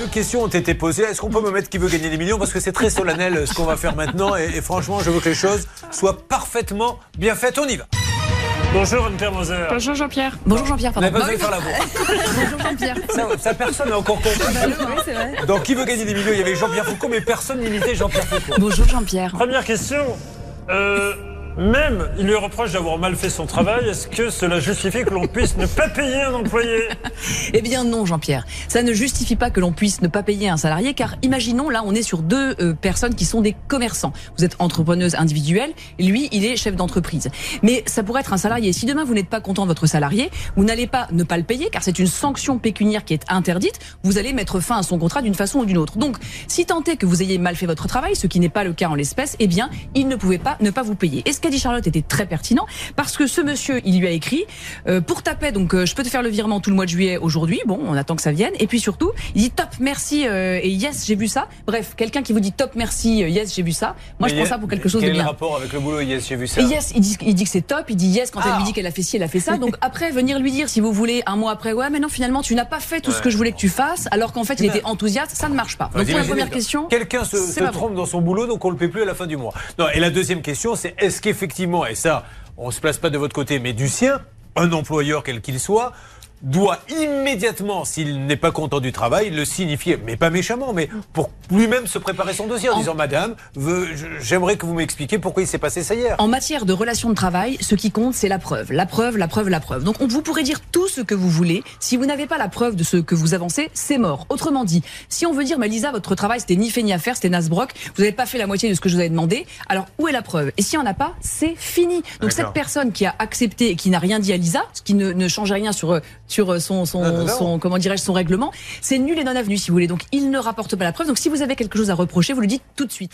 Deux questions ont été posées. Est-ce qu'on peut me mettre qui veut gagner des millions? Parce que c'est très solennel ce qu'on va faire maintenant. Et, et franchement, je veux que les choses soient parfaitement bien faites. On y va. Bonjour Anne-Pierre Moser. Bonjour Jean-Pierre. Bonjour Jean-Pierre, Vous n'avez pardon. pas besoin de faire la voix. Bonjour Jean-Pierre. Ça, ça, personne n'a encore compris. Oui, c'est vrai. Donc, qui veut gagner des millions? Il y avait Jean-Pierre Foucault, mais personne n'imitait Jean-Pierre Foucault. Bonjour Jean-Pierre. Première question. Euh, même, il lui reproche d'avoir mal fait son travail. Est-ce que cela justifie que l'on puisse ne pas payer un employé? Eh bien non Jean-Pierre. Ça ne justifie pas que l'on puisse ne pas payer un salarié car imaginons là on est sur deux euh, personnes qui sont des commerçants. Vous êtes entrepreneuse individuelle lui il est chef d'entreprise. Mais ça pourrait être un salarié. Si demain vous n'êtes pas content de votre salarié, vous n'allez pas ne pas le payer car c'est une sanction pécuniaire qui est interdite. Vous allez mettre fin à son contrat d'une façon ou d'une autre. Donc si tant est que vous ayez mal fait votre travail, ce qui n'est pas le cas en l'espèce, eh bien il ne pouvait pas ne pas vous payer. Qu'a dit Charlotte était très pertinent parce que ce monsieur il lui a écrit euh, pour ta paix donc euh, je peux te faire le virement tout le mois de juillet aujourd'hui. Bon on attend que ça vienne et puis surtout il dit top merci euh, et yes j'ai vu ça. Bref quelqu'un qui vous dit top merci yes j'ai vu ça. Moi je prends ça pour quelque chose de Quel le bien. rapport avec le boulot Yes, j'ai vu ça. Et yes, il dit, il dit que c'est top, il dit yes quand Ah. elle lui dit qu'elle a fait ci, elle a fait ça. Donc après, venir lui dire, si vous voulez, un mois après, ouais, mais non, finalement, tu n'as pas fait tout ce que je voulais que tu fasses, alors qu'en fait, il était enthousiaste, ça ne marche pas. Donc pour la première question, Quelqu'un se, trompe dans son boulot, donc on le paie plus à la fin du mois. Non, et la deuxième question, c'est est-ce qu'effectivement, et ça, on ne se place pas de votre côté, mais du sien, un employeur quel qu'il soit, doit immédiatement, s'il n'est pas content du travail, le signifier, mais pas méchamment, mais pour lui-même se préparer son dossier en, En- disant Madame, j'aimerais que vous m'expliquiez pourquoi il s'est passé ça hier. En matière de relations de travail, ce qui compte, c'est la preuve. La preuve, la preuve, la preuve. Donc, on, vous pourrez dire tout ce que vous voulez. Si vous n'avez pas la preuve de ce que vous avancez, c'est mort. Autrement dit, si on veut dire, mais Lisa, votre travail, c'était ni fait ni à faire, c'était Nasbrock, vous n'avez pas fait la moitié de ce que je vous avais demandé, alors où est la preuve? Et s'il n'y en a pas, c'est fini. Donc, D'accord. cette personne qui a accepté et qui n'a rien dit à Lisa, ce qui ne, ne change rien sur, euh, sur euh, son, son, Non, non, non. son comment dirais-je, son règlement, c'est nul et non avenu, si vous voulez. Donc, il ne rapporte pas la preuve. Donc, si vous avez quelque chose à reprocher, vous le dites tout de suite.